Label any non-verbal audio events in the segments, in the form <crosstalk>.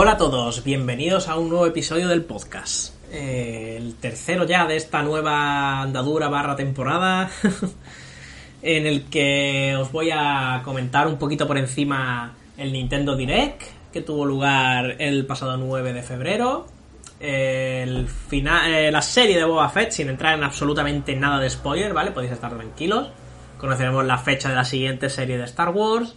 Hola a todos, bienvenidos a un nuevo episodio del podcast. Eh, el tercero ya de esta nueva andadura barra temporada. <laughs> en el que os voy a comentar un poquito por encima el Nintendo Direct que tuvo lugar el pasado 9 de febrero. El final, eh, la serie de Boba Fett, sin entrar en absolutamente nada de spoiler, ¿vale? Podéis estar tranquilos. Conoceremos la fecha de la siguiente serie de Star Wars.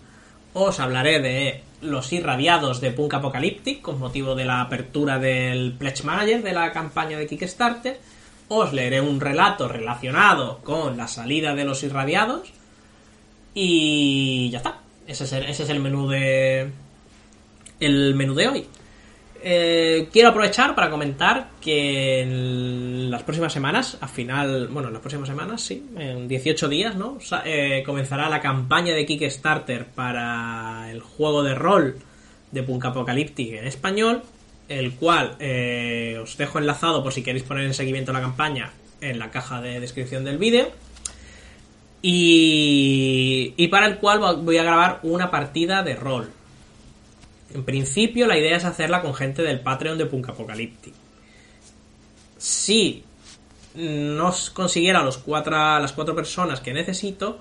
Os hablaré de los irradiados de Punk Apocalyptic con motivo de la apertura del Pledge Manager de la campaña de Kickstarter. Os leeré un relato relacionado con la salida de los irradiados. Y ya está. Ese es el, ese es el menú de. El menú de hoy. Eh, quiero aprovechar para comentar que en las próximas semanas, a final, bueno, en las próximas semanas, sí, en 18 días, ¿no? Eh, comenzará la campaña de Kickstarter para el juego de rol de Punk Apocalyptic en español, el cual eh, os dejo enlazado por si queréis poner en seguimiento la campaña en la caja de descripción del vídeo. Y, y para el cual voy a grabar una partida de rol en principio, la idea es hacerla con gente del Patreon de Punk Apocalyptic. Si no consiguiera los cuatro, las cuatro personas que necesito,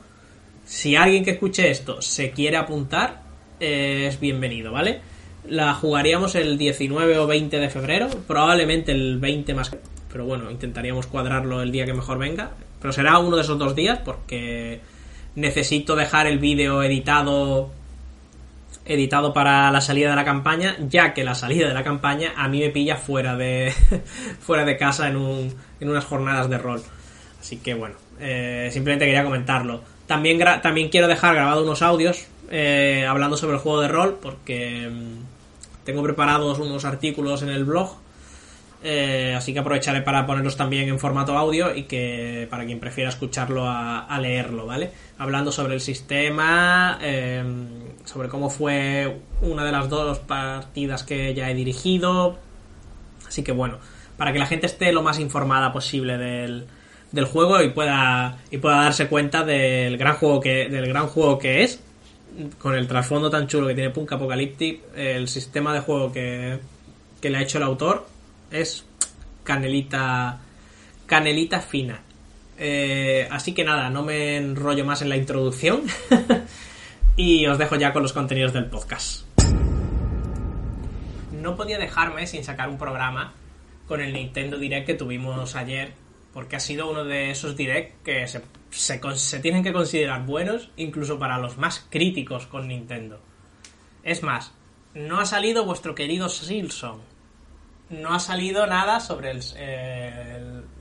si alguien que escuche esto se quiere apuntar, es bienvenido, ¿vale? La jugaríamos el 19 o 20 de febrero, probablemente el 20 más... Pero bueno, intentaríamos cuadrarlo el día que mejor venga. Pero será uno de esos dos días porque necesito dejar el vídeo editado editado para la salida de la campaña, ya que la salida de la campaña a mí me pilla fuera de, <laughs> fuera de casa en, un, en unas jornadas de rol. Así que bueno, eh, simplemente quería comentarlo. También, también quiero dejar grabados unos audios eh, hablando sobre el juego de rol, porque mm, tengo preparados unos artículos en el blog. Eh, así que aprovecharé para ponerlos también en formato audio y que para quien prefiera escucharlo a, leerlo, ¿vale? Hablando sobre el sistema, sobre cómo fue una de las dos partidas que ya he dirigido. Así que bueno, para que la gente esté lo más informada posible del, del juego y pueda, y pueda darse cuenta del gran juego que, del gran juego que es, con el trasfondo tan chulo que tiene Punk Apocalyptic, el sistema de juego que, que le ha hecho el autor es canelita, canelita fina. Eh, así que nada, no me enrollo más en la introducción. <laughs> Y os dejo ya con los contenidos del podcast. No podía dejarme sin sacar un programa con el Nintendo Direct que tuvimos ayer, porque ha sido uno de esos Direct que se, se, tienen que considerar buenos, incluso para los más críticos con Nintendo. Es más, no ha salido vuestro querido Silson. No ha salido nada sobre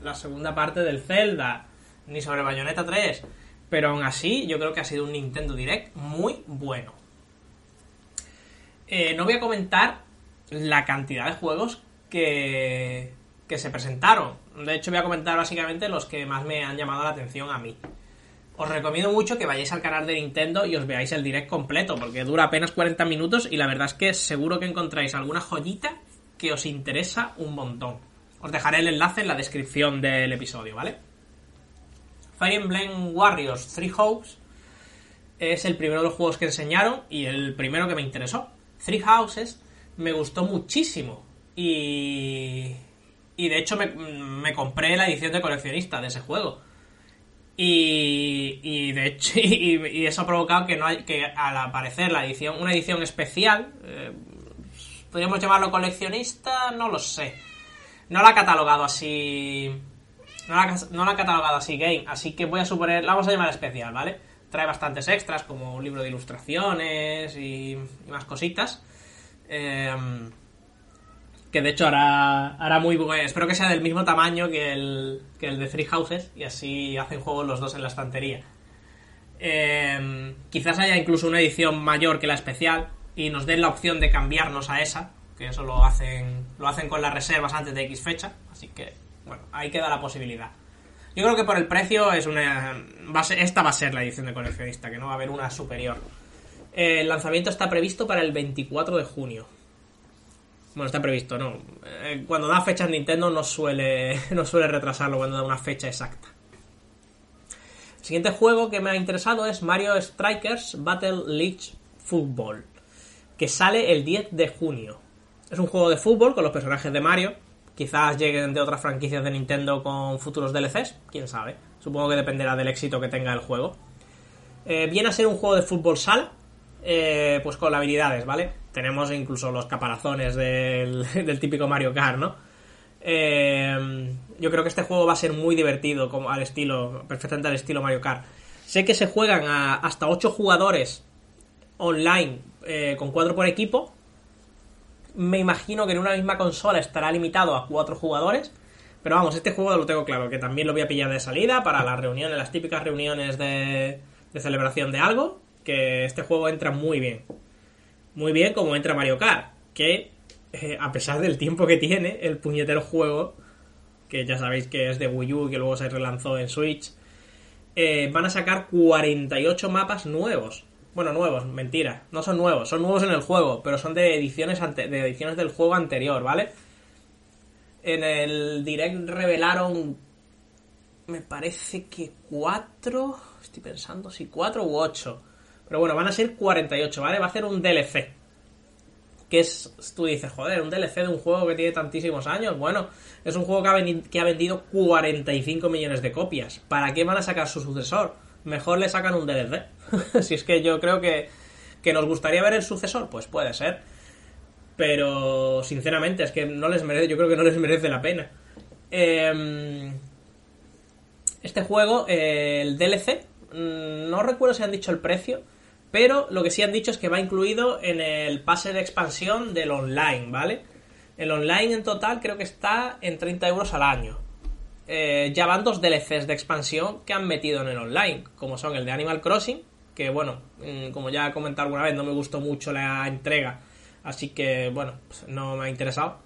la segunda parte del Zelda, ni sobre Bayonetta 3 pero aún así, yo creo que ha sido un Nintendo Direct muy bueno. Eh, no voy a comentar la cantidad de juegos que, que se presentaron. De hecho, voy a comentar básicamente los que más me han llamado la atención a mí. Os recomiendo mucho que vayáis al canal de Nintendo y os veáis el direct completo, porque dura apenas 40 minutos y la verdad es que seguro que encontráis alguna joyita que os interesa un montón. Os dejaré el enlace en la descripción del episodio, ¿vale? Fire Emblem Warriors Three Hopes es el primero de los juegos que enseñaron y el primero que me interesó. Three Houses me gustó muchísimo y, y de hecho me, compré la edición de coleccionista de ese juego. Y, y de hecho <laughs> y, eso ha provocado que no hay, que al aparecer la edición una edición especial eh, podríamos llamarlo coleccionista no lo sé no la ha catalogado así no la, ha catalogado así Game, así que voy a suponer, la vamos a llamar especial, ¿vale? Trae bastantes extras, como un libro de ilustraciones y, más cositas. Em, que de hecho hará, hará muy bueno. Espero que sea del mismo tamaño que el, que el de Three Houses y así hacen juego los dos en la estantería. Em, quizás haya incluso una edición mayor que la especial y nos den la opción de cambiarnos a esa, que eso lo hacen, lo hacen con las reservas antes de X fecha, así que bueno, ahí queda la posibilidad. Yo creo que por el precio es una. esta va a ser la edición de coleccionista, que no va a haber una superior. El lanzamiento está previsto para el 24 de junio. Bueno, está previsto, no. Eh, cuando da fechas Nintendo no suele, <laughs> no suele retrasarlo cuando da una fecha exacta. El siguiente juego que me ha interesado es Mario Strikers Battle League Football, que sale el 10 de junio. es un juego de fútbol con los personajes de Mario. Quizás lleguen de otras franquicias de Nintendo con futuros DLCs, quién sabe. Supongo que dependerá del éxito que tenga el juego. Eh, viene a ser un juego de fútbol sala, eh, pues con habilidades, ¿vale? Tenemos incluso los caparazones <laughs> del, típico Mario Kart, ¿no? Eh, yo creo que este juego va a ser muy divertido, como al estilo, perfectamente al estilo Mario Kart. Sé que se juegan a hasta 8 jugadores online con 4 por equipo. Me imagino que en una misma consola estará limitado a 4 jugadores. Pero vamos, este juego lo tengo claro, que también lo voy a pillar de salida para las reuniones, las típicas reuniones de, de celebración de algo. Que este juego entra muy bien. Muy bien como entra Mario Kart. Que eh, a pesar del tiempo que tiene el puñetero juego, que ya sabéis que es de Wii U y que luego se relanzó en Switch, eh, van a sacar 48 mapas nuevos. Bueno, nuevos, mentira. No son nuevos, son nuevos en el juego, pero son de ediciones, de ediciones del juego anterior, ¿vale? En el direct revelaron, me parece que 4, estoy pensando si 4 u 8. Pero bueno, van a ser 48, ¿vale? Va a ser un DLC que es, tú dices, joder, un DLC de un juego que tiene tantísimos años. Bueno, es un juego que ha, que ha vendido 45 millones de copias. ¿Para qué van a sacar su sucesor? Mejor le sacan un DLC. <laughs> si es que yo creo que, que nos gustaría ver el sucesor, pues puede ser. Pero, sinceramente, es que no les merece, yo creo que no les merece la pena. Em, este juego, el DLC, mm, no recuerdo si han dicho el precio, pero lo que sí han dicho es que va incluido en el pase de expansión del online, ¿vale? El online en total creo que está en 30 euros al año. Eh, ya van dos DLCs de expansión que han metido en el online, como son el de Animal Crossing, que bueno, mm, como ya he comentado alguna vez, no me gustó mucho la entrega, así que bueno, pues no me ha interesado.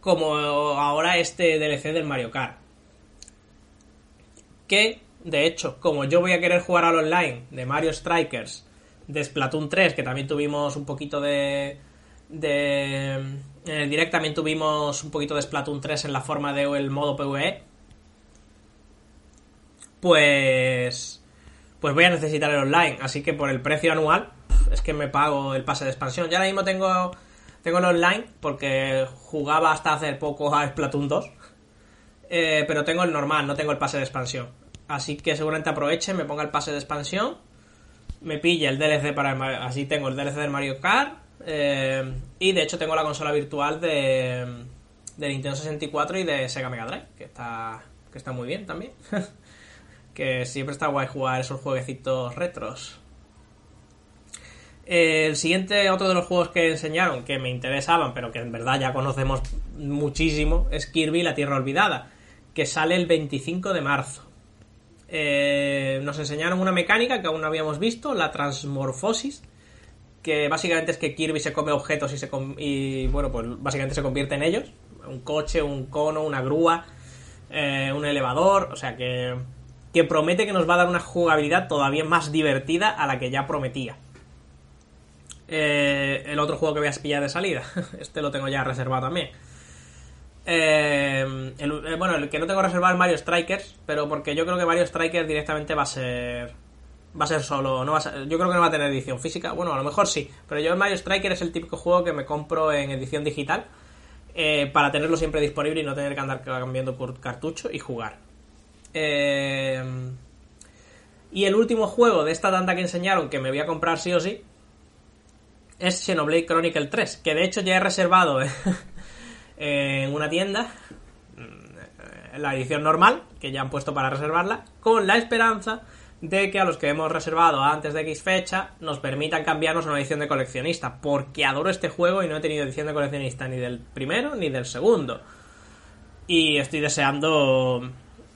Como ahora este DLC del Mario Kart. Que de hecho, como yo voy a querer jugar al online de Mario Strikers, de Splatoon 3, que también tuvimos un poquito de. de en el tuvimos un poquito de Splatoon 3 en la forma de el modo PvE. Pues. Pues voy a necesitar el online. Así que por el precio anual, es que me pago el pase de expansión. Ya ahora mismo tengo. Tengo el online porque jugaba hasta hace poco a Splatoon 2. Eh, pero tengo el normal, no tengo el pase de expansión. Así que seguramente aproveche, me ponga el pase de expansión, me pille el DLC para el así tengo el DLC del Mario Kart eh, y de hecho tengo la consola virtual de, de Nintendo 64 y de Sega Mega Drive, que está que está muy bien también. <laughs> que siempre está guay jugar esos jueguecitos retros. El siguiente, otro de los juegos que enseñaron que me interesaban, pero que en verdad ya conocemos muchísimo, es Kirby La Tierra Olvidada, que sale el 25 de marzo. Eh, nos enseñaron una mecánica que aún no habíamos visto, la transmorfosis, que básicamente es que Kirby se come objetos y, se y bueno, pues básicamente se convierte en ellos. Un coche, un cono, una grúa, eh, un elevador, o sea que, que promete que nos va a dar una jugabilidad todavía más divertida a la que ya prometía. Eh, el otro juego que voy a pillar de salida, <laughs> este lo tengo ya reservado también. Eh, eh, bueno, el que no tengo reservado es Mario Strikers, pero porque yo creo que Mario Strikers directamente va a ser. Va a ser solo. No va yo creo que no va a tener edición física. Bueno, a lo mejor sí. Pero yo el Mario Strikers es el típico juego que me compro en edición digital. Eh, para tenerlo siempre disponible y no tener que andar cambiando por cartucho y jugar. y el último juego de esta tanda que enseñaron que me voy a comprar sí o sí es Xenoblade Chronicle 3, que de hecho ya he reservado en <laughs> una tienda, mm, la edición normal, que ya han puesto para reservarla, con la esperanza de que a los que hemos reservado antes de X fecha nos permitan cambiarnos a una edición de coleccionista, porque adoro este juego y no he tenido edición de coleccionista ni del primero ni del segundo. Y estoy deseando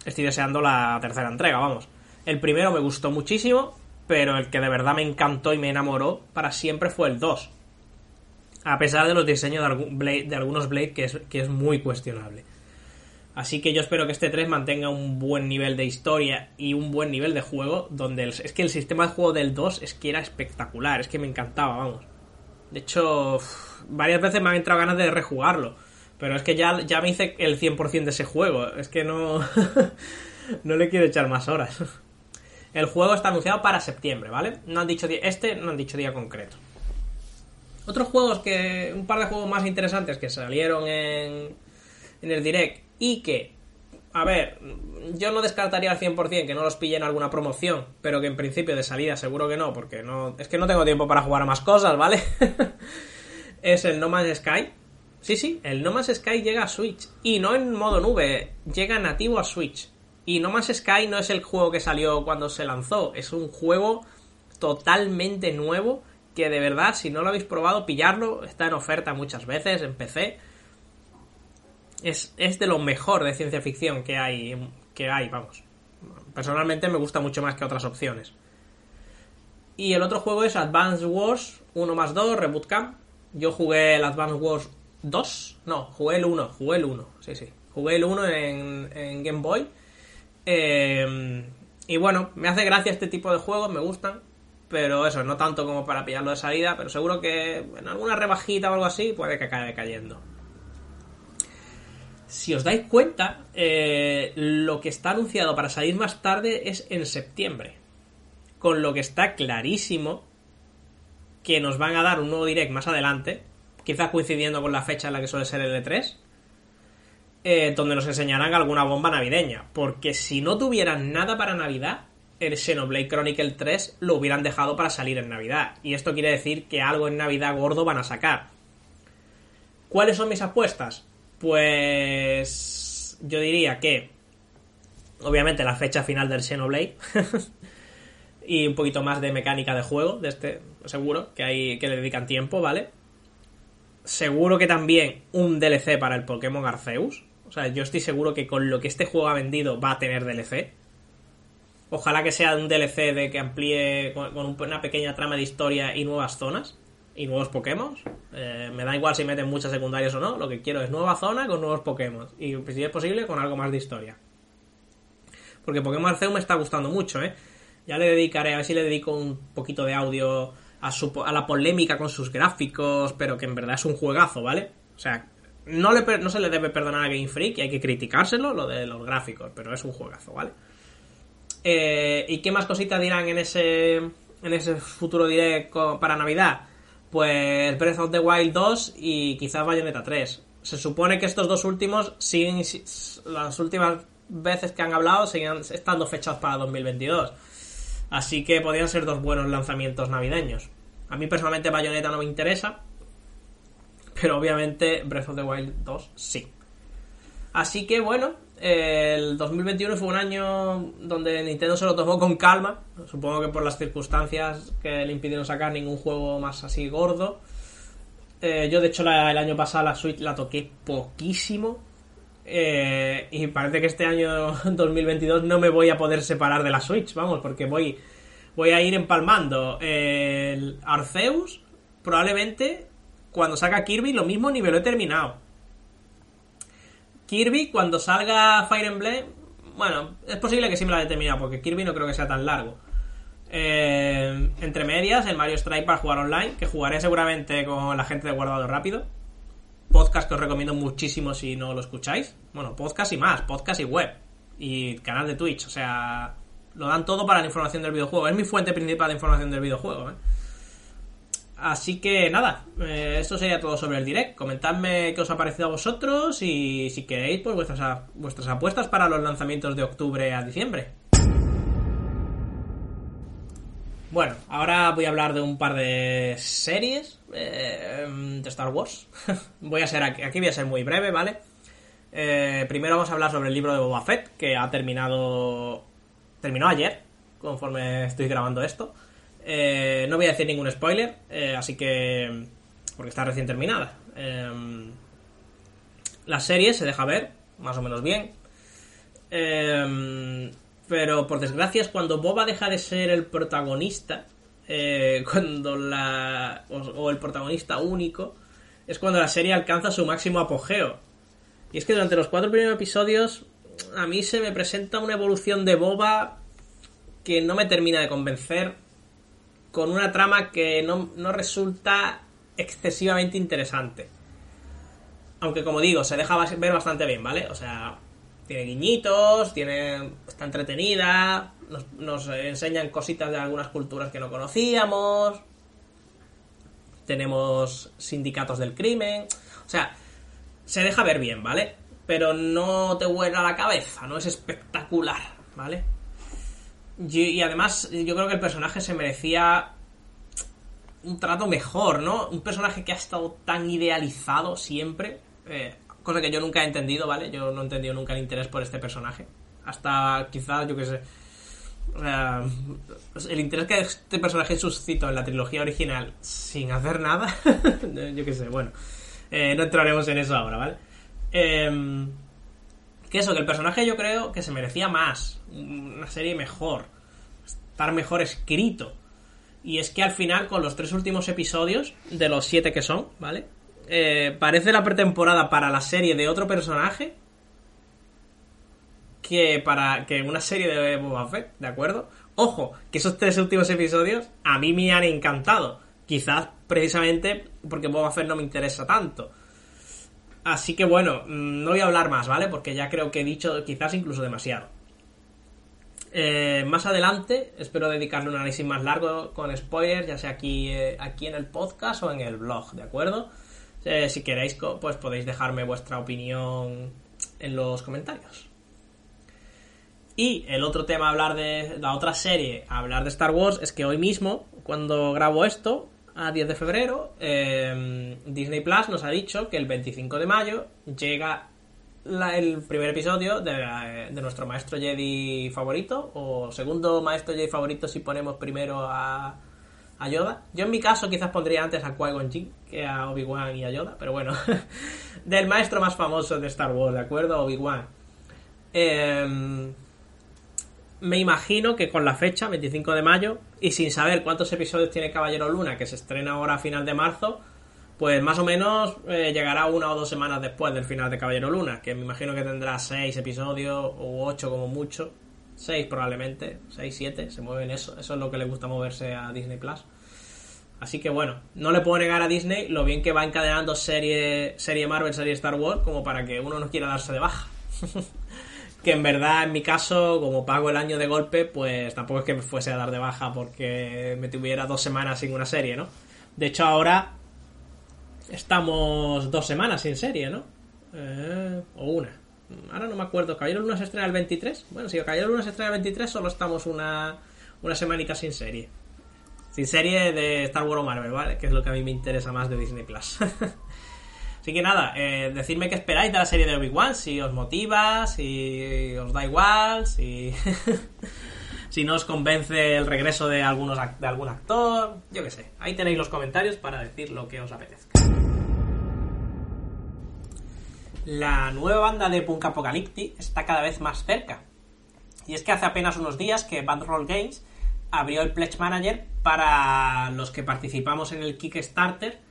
estoy deseando la tercera entrega, vamos. El primero me gustó muchísimo, pero el que de verdad me encantó y me enamoró para siempre fue el 2 a pesar de los diseños de, algunos Blade que es, que es muy cuestionable. Así que yo espero que este 3 mantenga un buen nivel de historia y un buen nivel de juego, donde es que el sistema de juego del 2 es que era espectacular, es que me encantaba, vamos. De hecho, varias veces me han entrado ganas de rejugarlo, pero es que ya, ya me hice el 100% de ese juego, es que no, <laughs> no le quiero echar más horas. El juego está anunciado para septiembre, ¿vale? No han dicho este no han dicho día concreto. Otros juegos que. Un par de juegos más interesantes que salieron en, en el direct y que. A ver, yo no descartaría al 100% que no los pillen alguna promoción, pero que en principio de salida seguro que no, porque no. Es que no tengo tiempo para jugar a más cosas, ¿vale? <laughs> es el No Man's Sky. Sí, sí, el No Man's Sky llega a Switch. Y no en modo nube, llega nativo a Switch. Y No Man's Sky no es el juego que salió cuando se lanzó, es un juego totalmente nuevo que de verdad, si no lo habéis probado, pillarlo, está en oferta muchas veces en PC. Es, es de lo mejor de ciencia ficción que hay, que hay, vamos. Personalmente me gusta mucho más que otras opciones. Y el otro juego es Advance Wars 1 más 2, Reboot Camp. Yo jugué el Advance Wars 2, no, jugué el 1, jugué el 1, sí, sí. Jugué el 1 en, en Game Boy eh, y bueno, me hace gracia este tipo de juegos, me gustan. Pero eso, no tanto como para pillarlo de salida, pero seguro que en alguna rebajita o algo así puede que acabe cayendo. Si os dais cuenta, eh, lo que está anunciado para salir más tarde es en septiembre. Con lo que está clarísimo que nos van a dar un nuevo direct más adelante, quizás coincidiendo con la fecha en la que suele ser el E3, eh, donde nos enseñarán alguna bomba navideña. Porque si no tuvieran nada para Navidad, el Xenoblade Chronicle 3 lo hubieran dejado para salir en Navidad. Y esto quiere decir que algo en Navidad gordo van a sacar. ¿Cuáles son mis apuestas? Pues yo diría que obviamente la fecha final del Xenoblade <laughs> y un poquito más de mecánica de juego de este seguro que hay que le dedican tiempo, ¿vale? Seguro que también un DLC para el Pokémon Arceus, o sea, yo estoy seguro que con lo que este juego ha vendido va a tener DLC. Ojalá que sea un DLC de que amplíe con una pequeña trama de historia y nuevas zonas y nuevos Pokémon. Eh, me da igual si meten muchas secundarias o no. Lo que quiero es nueva zona con nuevos Pokémon. Y si es posible, con algo más de historia. Porque Pokémon Arceus me está gustando mucho, ¿eh? Ya le dedicaré, a ver si le dedico un poquito de audio a, a la polémica con sus gráficos, pero que en verdad es un juegazo, ¿vale? O sea, no, le, no se le debe perdonar a Game Freak y hay que criticárselo, lo de los gráficos, pero es un juegazo, ¿vale? Eh, ¿Y qué más cositas dirán en ese, en ese futuro directo para Navidad? Pues Breath of the Wild 2 y quizás Bayonetta 3. Se supone que estos dos últimos siguen, las últimas veces que han hablado siguen estando fechados para 2022. Así que podrían ser dos buenos lanzamientos navideños. A mí personalmente Bayonetta no me interesa, pero obviamente Breath of the Wild 2 sí. Así que bueno, el 2021 fue un año donde Nintendo se lo tomó con calma, supongo que por las circunstancias que le impidieron sacar ningún juego más así gordo. Eh, yo de hecho el año pasado la Switch la toqué poquísimo eh, y parece que este año <laughs> 2022 no me voy a poder separar de la Switch, vamos, porque voy, voy a ir empalmando el Arceus, probablemente cuando saca Kirby, lo mismo ni me lo he terminado. Kirby, cuando salga Fire Emblem, bueno, es posible que sí me lo haya terminado, porque Kirby no creo que sea tan largo. Eh, entre medias, el Mario Strike para jugar online, que jugaré seguramente con la gente de Guardado Rápido. Podcast que os recomiendo muchísimo si no lo escucháis. Bueno, podcast y más, podcast y web. Y canal de Twitch, o sea, lo dan todo para la información del videojuego. Es mi fuente principal de información del videojuego, ¿eh? Así que nada, eh, esto sería todo sobre el direct. Comentadme qué os ha parecido a vosotros y si queréis, pues vuestras, vuestras apuestas para los lanzamientos de octubre a diciembre. Bueno, ahora voy a hablar de un par de series eh, de Star Wars. <laughs> voy a ser aquí, voy a ser muy breve, ¿vale? Eh, primero vamos a hablar sobre el libro de Boba Fett, que ha terminado. terminó ayer, conforme estoy grabando esto. Eh, no voy a decir ningún spoiler, eh, así que. porque está recién terminada. Em, la serie se deja ver, más o menos bien. Em, pero por desgracia es cuando Boba deja de ser el protagonista. Eh, <laughs> cuando la. O, el protagonista único. Es cuando la serie alcanza su máximo apogeo. Y es que durante los cuatro primeros episodios. A mí se me presenta una evolución de Boba. que no me termina de convencer con una trama que no, resulta excesivamente interesante. Aunque como digo, se deja ver bastante bien, ¿vale? O sea, tiene guiñitos, tiene está entretenida, nos, enseñan cositas de algunas culturas que no conocíamos. tenemos sindicatos del crimen, o sea, se deja ver bien, ¿vale? Pero no te vuela la cabeza, no es espectacular, ¿vale? Y, además, yo creo que el personaje se merecía un trato mejor, ¿no? Un personaje que ha estado tan idealizado siempre, eh, cosa que yo nunca he entendido, ¿vale? Yo no he entendido nunca el interés por este personaje. Hasta quizás, yo qué sé, el interés que este personaje suscitó en la trilogía original sin hacer nada, <laughs> yo qué sé, bueno, eh, no entraremos en eso ahora, ¿vale? Eh, que eso, que el personaje yo creo que se merecía más, una serie mejor, estar mejor escrito. Y es que al final, con los tres últimos episodios, de los siete que son, ¿vale? Eh, parece la pretemporada para la serie de otro personaje que para que una serie de Boba Fett, ¿de acuerdo? Ojo, que esos tres últimos episodios a mí me han encantado. Quizás precisamente porque Boba Fett no me interesa tanto. Así que bueno, mm, no voy a hablar más, ¿vale? Porque ya creo que he dicho quizás incluso demasiado. Eh, más adelante espero dedicarle un análisis más largo con spoilers, ya sea aquí, eh, aquí en el podcast o en el blog, ¿de acuerdo? Eh, si queréis, pues podéis dejarme vuestra opinión en los comentarios. Y el otro tema a hablar de la otra serie, a hablar de Star Wars, es que hoy mismo, cuando grabo esto, a 10 de febrero, em, Disney Plus nos ha dicho que el 25 de mayo llega el primer episodio de, nuestro maestro Jedi favorito, o segundo maestro Jedi favorito si ponemos primero a, a Yoda. Yo en mi caso quizás pondría antes a Qui-Gon que a Obi-Wan y a Yoda, pero bueno, <laughs> del maestro más famoso de Star Wars, ¿de acuerdo? Obi-Wan. Eh, me imagino que con la fecha, 25 de mayo, y sin saber cuántos episodios tiene Caballero Luna, que se estrena ahora a final de marzo, pues más o menos eh, llegará una o dos semanas después del final de Caballero Luna, que me imagino que tendrá seis episodios o ocho como mucho. Seis probablemente, seis, siete, se mueven eso. Eso es lo que le gusta moverse a Disney Plus. Así que bueno, no le puedo negar a Disney lo bien que va encadenando serie, serie Marvel, serie Star Wars, como para que uno no quiera darse de baja. <laughs> que en verdad en mi caso, como pago el año de golpe, pues tampoco es que me fuese a dar de baja porque me tuviera dos semanas sin una serie, ¿no? De hecho ahora estamos dos semanas sin serie, ¿no? Eh, o una. Ahora no me acuerdo. ¿Caballero Luna se estrena el 23? Bueno, si Caballero Luna se estrena el 23, solo estamos una, una semanita sin serie. Sin serie de Star Wars o Marvel, ¿vale? Que es lo que a mí me interesa más de Disney Plus. <laughs> Así que nada, eh, decidme qué esperáis de la serie de Obi-Wan, si os motiva, si os da igual, si, <laughs> si no os convence el regreso de, algunos, de algún actor, yo qué sé. Ahí tenéis los comentarios para decir lo que os apetezca. La nueva banda de Punk Apocalyptic está cada vez más cerca. Y es que hace apenas unos días que Roll Games abrió el Pledge Manager para los que participamos en el Kickstarter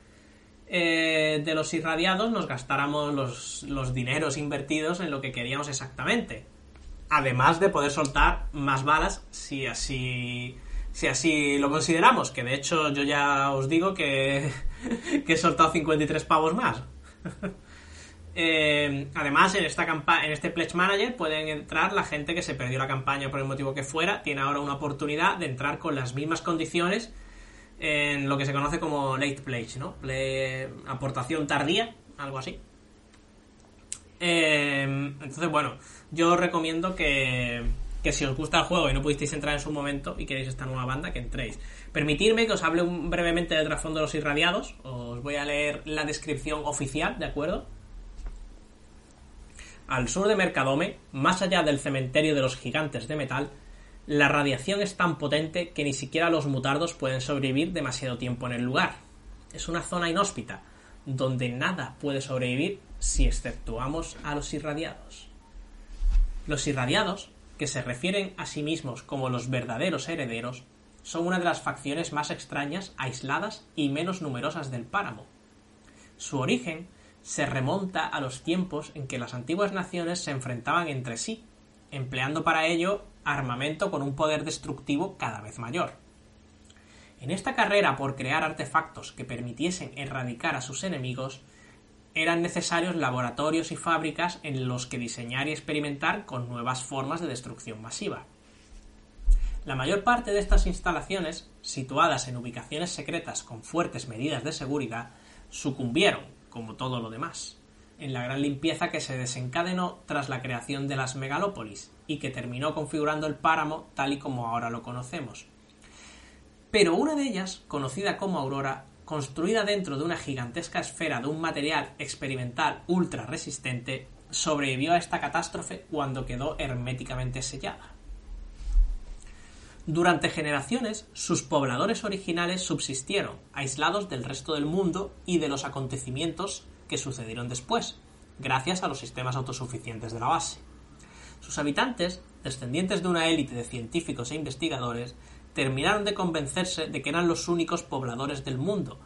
eh, de los irradiados nos gastáramos los, los dineros invertidos en lo que queríamos exactamente. Además de poder soltar más balas si así si así lo consideramos, que de hecho yo ya os digo que, <laughs> he soltado 53 pavos más. <laughs> Eh, además, en esta en este Pledge Manager pueden entrar la gente que se perdió la campaña por el motivo que fuera, tiene ahora una oportunidad de entrar con las mismas condiciones en lo que se conoce como late pledge, ¿no? aportación tardía, algo así. Em, entonces, bueno, yo os recomiendo que, que si os gusta el juego y no pudisteis entrar en su momento y queréis esta nueva banda, que entréis. Permitidme que os hable brevemente del trasfondo de los irradiados. Os voy a leer la descripción oficial, ¿de acuerdo? Al sur de Mercadome, más allá del cementerio de los gigantes de metal, la radiación es tan potente que ni siquiera los mutardos pueden sobrevivir demasiado tiempo en el lugar. Es una zona inhóspita, donde nada puede sobrevivir si exceptuamos a los irradiados. Los irradiados, que se refieren a sí mismos como los verdaderos herederos, son una de las facciones más extrañas, aisladas y menos numerosas del páramo. Su origen se remonta a los tiempos en que las antiguas naciones se enfrentaban entre sí, empleando para ello armamento con un poder destructivo cada vez mayor. En esta carrera por crear artefactos que permitiesen erradicar a sus enemigos, eran necesarios laboratorios y fábricas en los que diseñar y experimentar con nuevas formas de destrucción masiva. La mayor parte de estas instalaciones, situadas en ubicaciones secretas con fuertes medidas de seguridad, sucumbieron, como todo lo demás, en la gran limpieza que se desencadenó tras la creación de las megalópolis y que terminó configurando el páramo tal y como ahora lo conocemos. Pero una de ellas, conocida como Aurora, construida dentro de una gigantesca esfera de un material experimental ultra resistente, sobrevivió a esta catástrofe cuando quedó herméticamente sellada. Durante generaciones, sus pobladores originales subsistieron, aislados del resto del mundo y de los acontecimientos que sucedieron después, gracias a los sistemas autosuficientes de la base. Sus habitantes, descendientes de una élite de científicos e investigadores, terminaron de convencerse de que eran los únicos pobladores del mundo,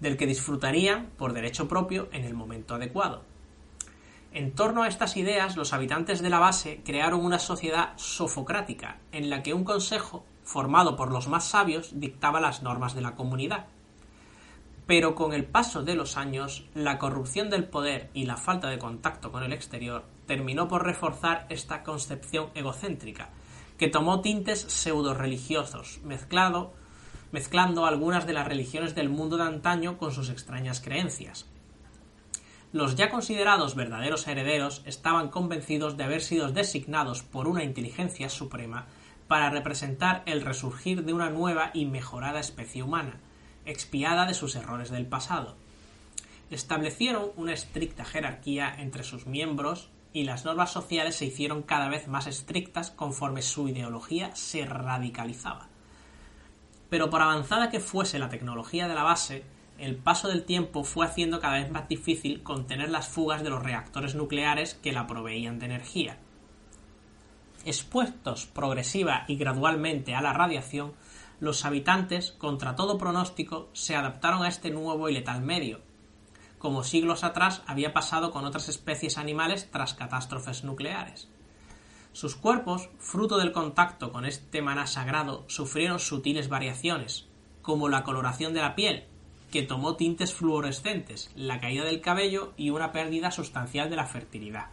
del que disfrutarían por derecho propio en el momento adecuado. En torno a estas ideas, los habitantes de la base crearon una sociedad sofocrática, en la que un consejo, formado por los más sabios, dictaba las normas de la comunidad. Pero con el paso de los años, la corrupción del poder y la falta de contacto con el exterior terminó por reforzar esta concepción egocéntrica, que tomó tintes pseudo-religiosos, mezclado, mezclando algunas de las religiones del mundo de antaño con sus extrañas creencias. Los ya considerados verdaderos herederos estaban convencidos de haber sido designados por una inteligencia suprema para representar el resurgir de una nueva y mejorada especie humana, expiada de sus errores del pasado. Establecieron una estricta jerarquía entre sus miembros y las normas sociales se hicieron cada vez más estrictas conforme su ideología se radicalizaba. Pero por avanzada que fuese la tecnología de la base, el paso del tiempo fue haciendo cada vez más difícil contener las fugas de los reactores nucleares que la proveían de energía. Expuestos progresiva y gradualmente a la radiación, los habitantes, contra todo pronóstico, se adaptaron a este nuevo y letal medio, como siglos atrás había pasado con otras especies animales tras catástrofes nucleares. Sus cuerpos, fruto del contacto con este maná sagrado, sufrieron sutiles variaciones, como la coloración de la piel, que tomó tintes fluorescentes, la caída del cabello y una pérdida sustancial de la fertilidad.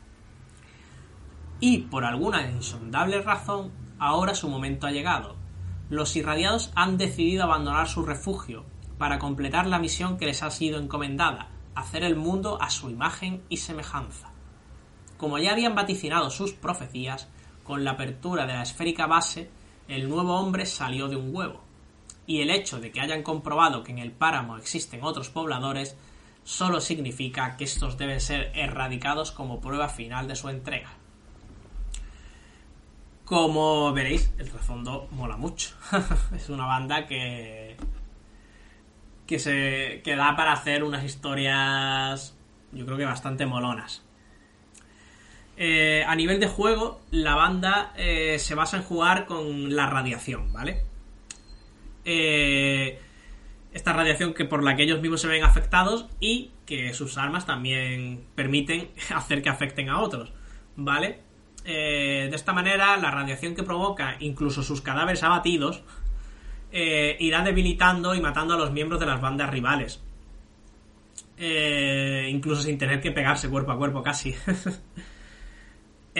Y, por alguna insondable razón, ahora su momento ha llegado. Los irradiados han decidido abandonar su refugio para completar la misión que les ha sido encomendada, hacer el mundo a su imagen y semejanza. Como ya habían vaticinado sus profecías, con la apertura de la esférica base, el nuevo hombre salió de un huevo y el hecho de que hayan comprobado que en el páramo existen otros pobladores solo significa que estos deben ser erradicados como prueba final de su entrega. Como veréis, el trasfondo mola mucho. <laughs> es una banda que. que da para hacer unas historias. yo creo que bastante molonas. Eh, a nivel de juego, la banda eh, se basa en jugar con la radiación, ¿vale? Eh, esta radiación que por la que ellos mismos se ven afectados y que sus armas también permiten <laughs> hacer que afecten a otros, ¿vale? Eh, de esta manera, la radiación que provoca incluso sus cadáveres abatidos eh, irá debilitando y matando a los miembros de las bandas rivales. incluso sin tener que pegarse cuerpo a cuerpo casi. <laughs>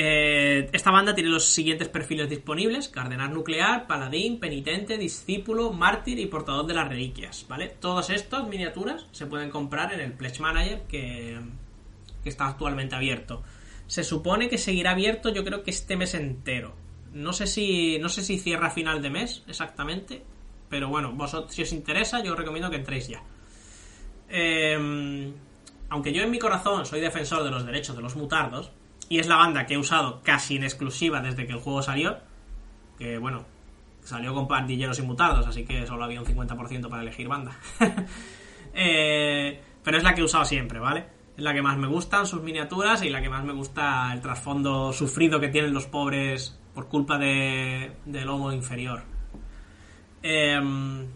Eh, esta banda tiene los siguientes perfiles disponibles: Cardenal Nuclear, Paladín, Penitente, Discípulo, Mártir y Portador de las Reliquias. ¿Vale? Todas estas miniaturas se pueden comprar en el Pledge Manager que, está actualmente abierto. Se supone que seguirá abierto, yo creo que este mes entero. No sé si. No sé si cierra final de mes exactamente. Pero bueno, vosotros, si os interesa, yo os recomiendo que entréis ya. Em, aunque yo en mi corazón soy defensor de los derechos de los mutardos, y es la banda que he usado casi en exclusiva desde que el juego salió. Que bueno, salió con pandilleros y mutardos, así que solo había un 50% para elegir banda. <laughs> Eh, pero es la que he usado siempre, ¿vale? La que más me gustan sus miniaturas y la que más me gusta el trasfondo sufrido que tienen los pobres por culpa de, del homo inferior. Em,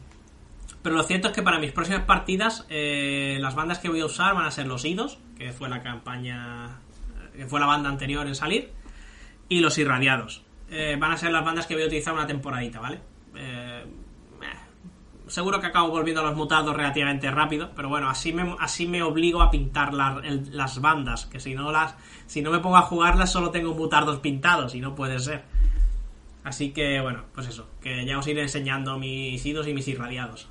pero lo cierto es que para mis próximas partidas, eh, las bandas que voy a usar van a ser los Idos, que fue la campaña que fue la banda anterior en salir, y los irradiados. Eh, van a ser las bandas que voy a utilizar una temporadita, ¿vale? Seguro que acabo volviendo a los mutados relativamente rápido, pero bueno, así me, así me obligo a pintar las bandas, que si no las si no me pongo a jugarlas solo tengo mutardos pintados y no puede ser. Así que, bueno, pues eso, que ya os iré enseñando mis idos y mis irradiados.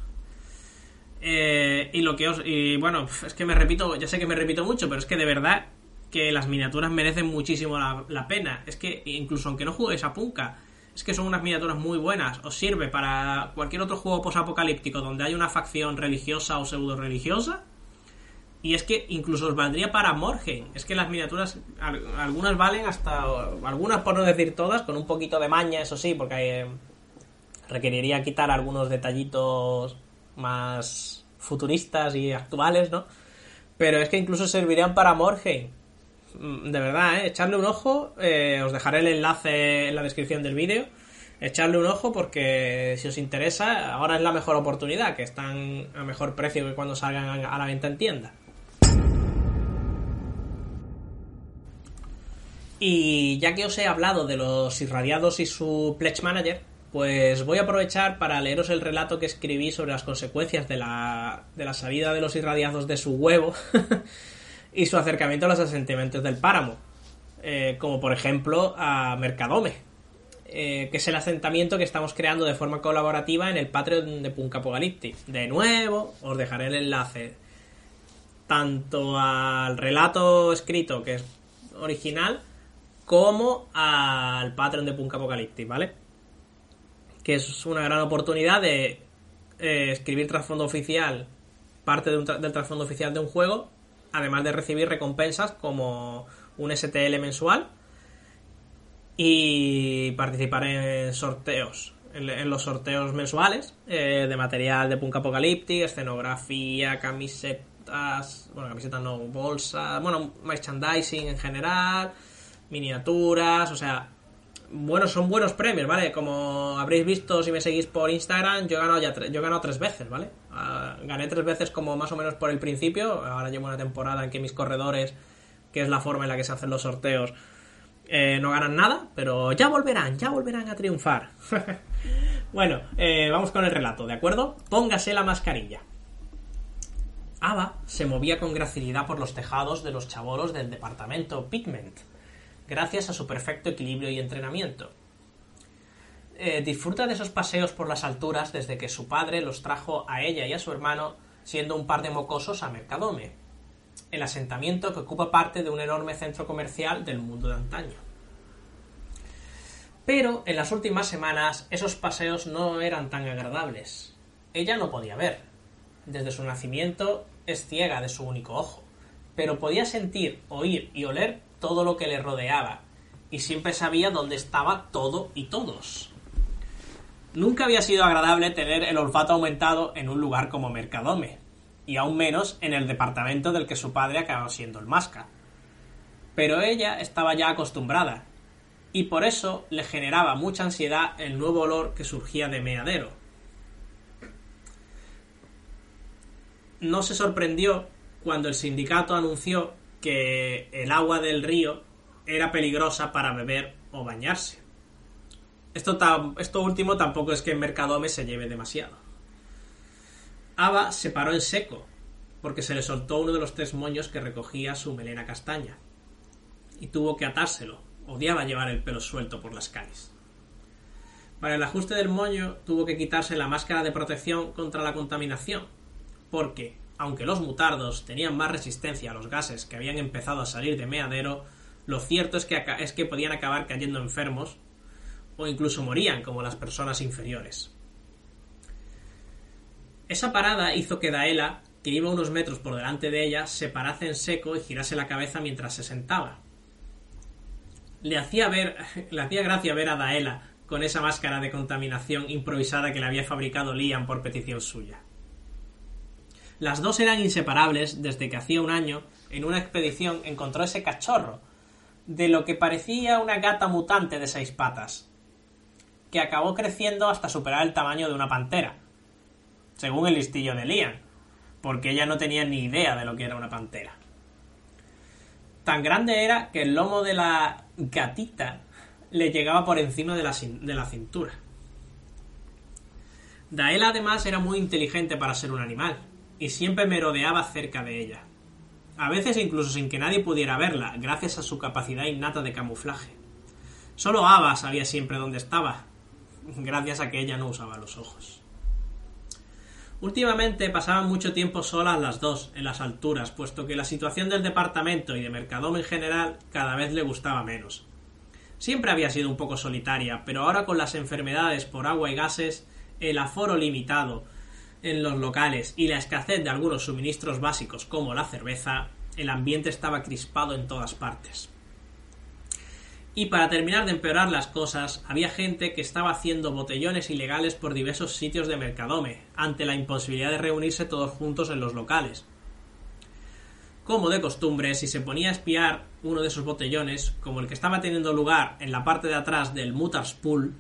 Eh, y lo que os. Y bueno, es que me repito, ya sé que me repito mucho, pero es que de verdad que las miniaturas merecen muchísimo la, pena. Es que incluso aunque no juguéis a Punka, es que son unas miniaturas muy buenas. Os sirve para cualquier otro juego posapocalíptico donde hay una facción religiosa o pseudo religiosa. Y es que incluso os valdría para Morgen. Es que las miniaturas, algunas valen hasta. Algunas, por no decir todas, con un poquito de maña, eso sí, porque eh, requeriría quitar algunos detallitos más futuristas y actuales, ¿no? Pero es que incluso servirían para Morheim. Mm, de verdad, ¿eh? echarle un ojo. Eh, os dejaré el enlace en la descripción del vídeo. Echarle un ojo porque si os interesa, ahora es la mejor oportunidad, que están a mejor precio que cuando salgan a la venta en tienda. Y ya que os he hablado de los irradiados y su Pledge Manager, pues voy a aprovechar para leeros el relato que escribí sobre las consecuencias de la, de la salida de los irradiados de su huevo <laughs> y su acercamiento a los asentamientos del páramo, eh, como por ejemplo a Mercadome, eh, que es el asentamiento que estamos creando de forma colaborativa en el Patreon de Punk Apocalyptic. De nuevo, os dejaré el enlace tanto al relato escrito, que es original, como al Patreon de Punk Apocalyptic, ¿vale? que es una gran oportunidad de eh, escribir trasfondo oficial, parte del trasfondo oficial de un juego, además de recibir recompensas como un STL mensual y participar en sorteos, en, los sorteos mensuales eh, de material de Punk Apocalyptic, escenografía, camisetas, bueno, camisetas no, bolsas, bueno, merchandising en general, miniaturas, o sea, bueno, son buenos premios, ¿vale? Como habréis visto si me seguís por Instagram, yo he ya yo he tres veces, ¿vale? Ah, gané tres veces como más o menos por el principio. Ahora llevo una temporada en que mis corredores, que es la forma en la que se hacen los sorteos, eh, no ganan nada, pero ya volverán, ya volverán a triunfar. <laughs> bueno, eh, vamos con el relato, ¿de acuerdo? Póngase la mascarilla. Ava se movía con gracilidad por los tejados de los chabolos del departamento Pigment gracias a su perfecto equilibrio y entrenamiento. Eh, disfruta de esos paseos por las alturas desde que su padre los trajo a ella y a su hermano siendo un par de mocosos a Mercadome, el asentamiento que ocupa parte de un enorme centro comercial del mundo de antaño. Pero en las últimas semanas esos paseos no eran tan agradables. Ella no podía ver. Desde su nacimiento es ciega de su único ojo, pero podía sentir, oír y oler todo lo que le rodeaba, y siempre sabía dónde estaba todo y todos. Nunca había sido agradable tener el olfato aumentado en un lugar como Mercadome, y aún menos en el departamento del que su padre acabó siendo el masca. Pero ella estaba ya acostumbrada, y por eso le generaba mucha ansiedad el nuevo olor que surgía de meadero. No se sorprendió cuando el sindicato anunció que el agua del río era peligrosa para beber o bañarse. Esto, último tampoco es que en Mercadome se lleve demasiado. Ava se paró en seco, porque se le soltó uno de los tres moños que recogía su melena castaña, y tuvo que atárselo. Odiaba llevar el pelo suelto por las calles. Para el ajuste del moño tuvo que quitarse la máscara de protección contra la contaminación, porque aunque los mutardos tenían más resistencia a los gases que habían empezado a salir de meadero, lo cierto es que, es que podían acabar cayendo enfermos o incluso morían como las personas inferiores. Esa parada hizo que Daela, que iba unos metros por delante de ella, se parase en seco y girase la cabeza mientras se sentaba. Le hacía, ver, <laughs> le hacía gracia ver a Daela con esa máscara de contaminación improvisada que le había fabricado Liam por petición suya. Las dos eran inseparables desde que hacía un año, en una expedición, encontró ese cachorro, de lo que parecía una gata mutante de seis patas, que acabó creciendo hasta superar el tamaño de una pantera, según el listillo de Lian, porque ella no tenía ni idea de lo que era una pantera. Tan grande era que el lomo de la gatita le llegaba por encima de la, de la cintura. Daela además era muy inteligente para ser un animal, y siempre merodeaba cerca de ella. A veces incluso sin que nadie pudiera verla, gracias a su capacidad innata de camuflaje. Solo Ava sabía siempre dónde estaba, gracias a que ella no usaba los ojos. Últimamente pasaban mucho tiempo solas las dos, en las alturas, puesto que la situación del departamento y de Mercadome en general cada vez le gustaba menos. Siempre había sido un poco solitaria, pero ahora con las enfermedades por agua y gases, el aforo limitado en los locales y la escasez de algunos suministros básicos como la cerveza, el ambiente estaba crispado en todas partes. Y para terminar de empeorar las cosas, había gente que estaba haciendo botellones ilegales por diversos sitios de Mercadome, ante la imposibilidad de reunirse todos juntos en los locales. Como de costumbre, si se ponía a espiar uno de esos botellones, como el que estaba teniendo lugar en la parte de atrás del Mutars Pool,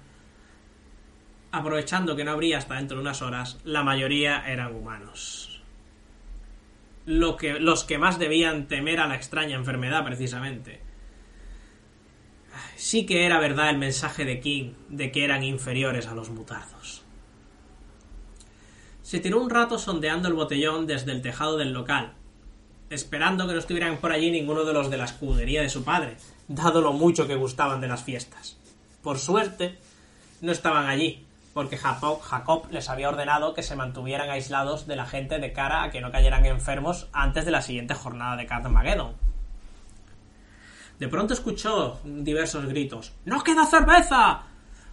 aprovechando que no habría hasta dentro de unas horas, la mayoría eran humanos. Lo que, los que más debían temer a la extraña enfermedad, precisamente sí que era verdad el mensaje de King de que eran inferiores a los mutardos. Se tiró un rato sondeando el botellón desde el tejado del local, esperando que no estuvieran por allí ninguno de los de la escudería de su padre, dado lo mucho que gustaban de las fiestas. Por suerte, no estaban allí, porque Jacob, les había ordenado que se mantuvieran aislados de la gente de cara a que no cayeran enfermos antes de la siguiente jornada de Carmageddon. De pronto escuchó diversos gritos. ¡No queda cerveza!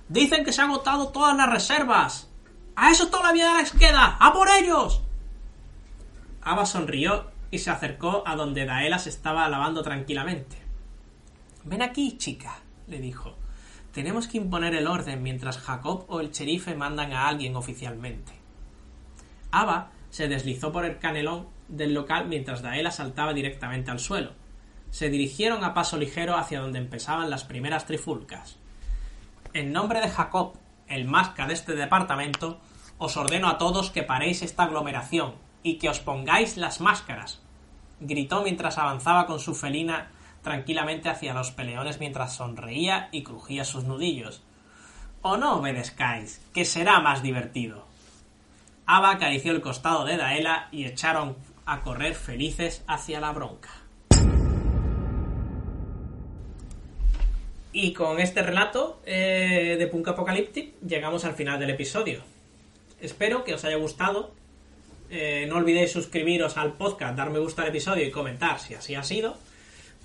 Dicen que se han agotado todas las reservas. ¡A eso todavía les queda! ¡A por ellos! Ava sonrió y se acercó a donde Daela se estaba lavando tranquilamente. Ven aquí, chica, le dijo. Tenemos que imponer el orden mientras Jacob o el sherife mandan a alguien oficialmente. Ava se deslizó por el canelón del local mientras Daela saltaba directamente al suelo se dirigieron a paso ligero hacia donde empezaban las primeras trifulcas. En nombre de Jacob, el masca de este departamento, os ordeno a todos que paréis esta aglomeración y que os pongáis las máscaras, gritó mientras avanzaba con su felina tranquilamente hacia los peleones mientras sonreía y crujía sus nudillos. O no obedezcáis, que será más divertido. Ava acarició el costado de Daela y echaron a correr felices hacia la bronca. Y con este relato eh, de Punk Apocalyptic llegamos al final del episodio. Espero que os haya gustado. Eh, no olvidéis suscribiros al podcast, dar me gusta al episodio y comentar si así ha sido,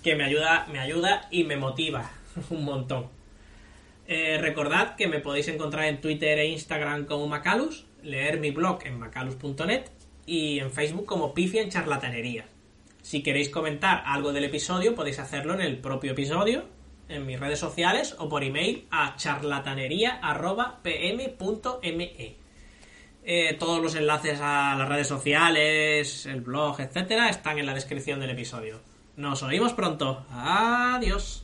que me ayuda, me ayuda y me motiva <laughs> un montón. Eh, recordad que me podéis encontrar en Twitter e Instagram como Macalus, leer mi blog en macalus.net y en Facebook como Pifia en Charlatanería. Si queréis comentar algo del episodio, podéis hacerlo en el propio episodio en mis redes sociales o por email a charlatanería.pm.me. Eh, todos los enlaces a las redes sociales, el blog, etcétera, están en la descripción del episodio. Nos oímos pronto. Adiós.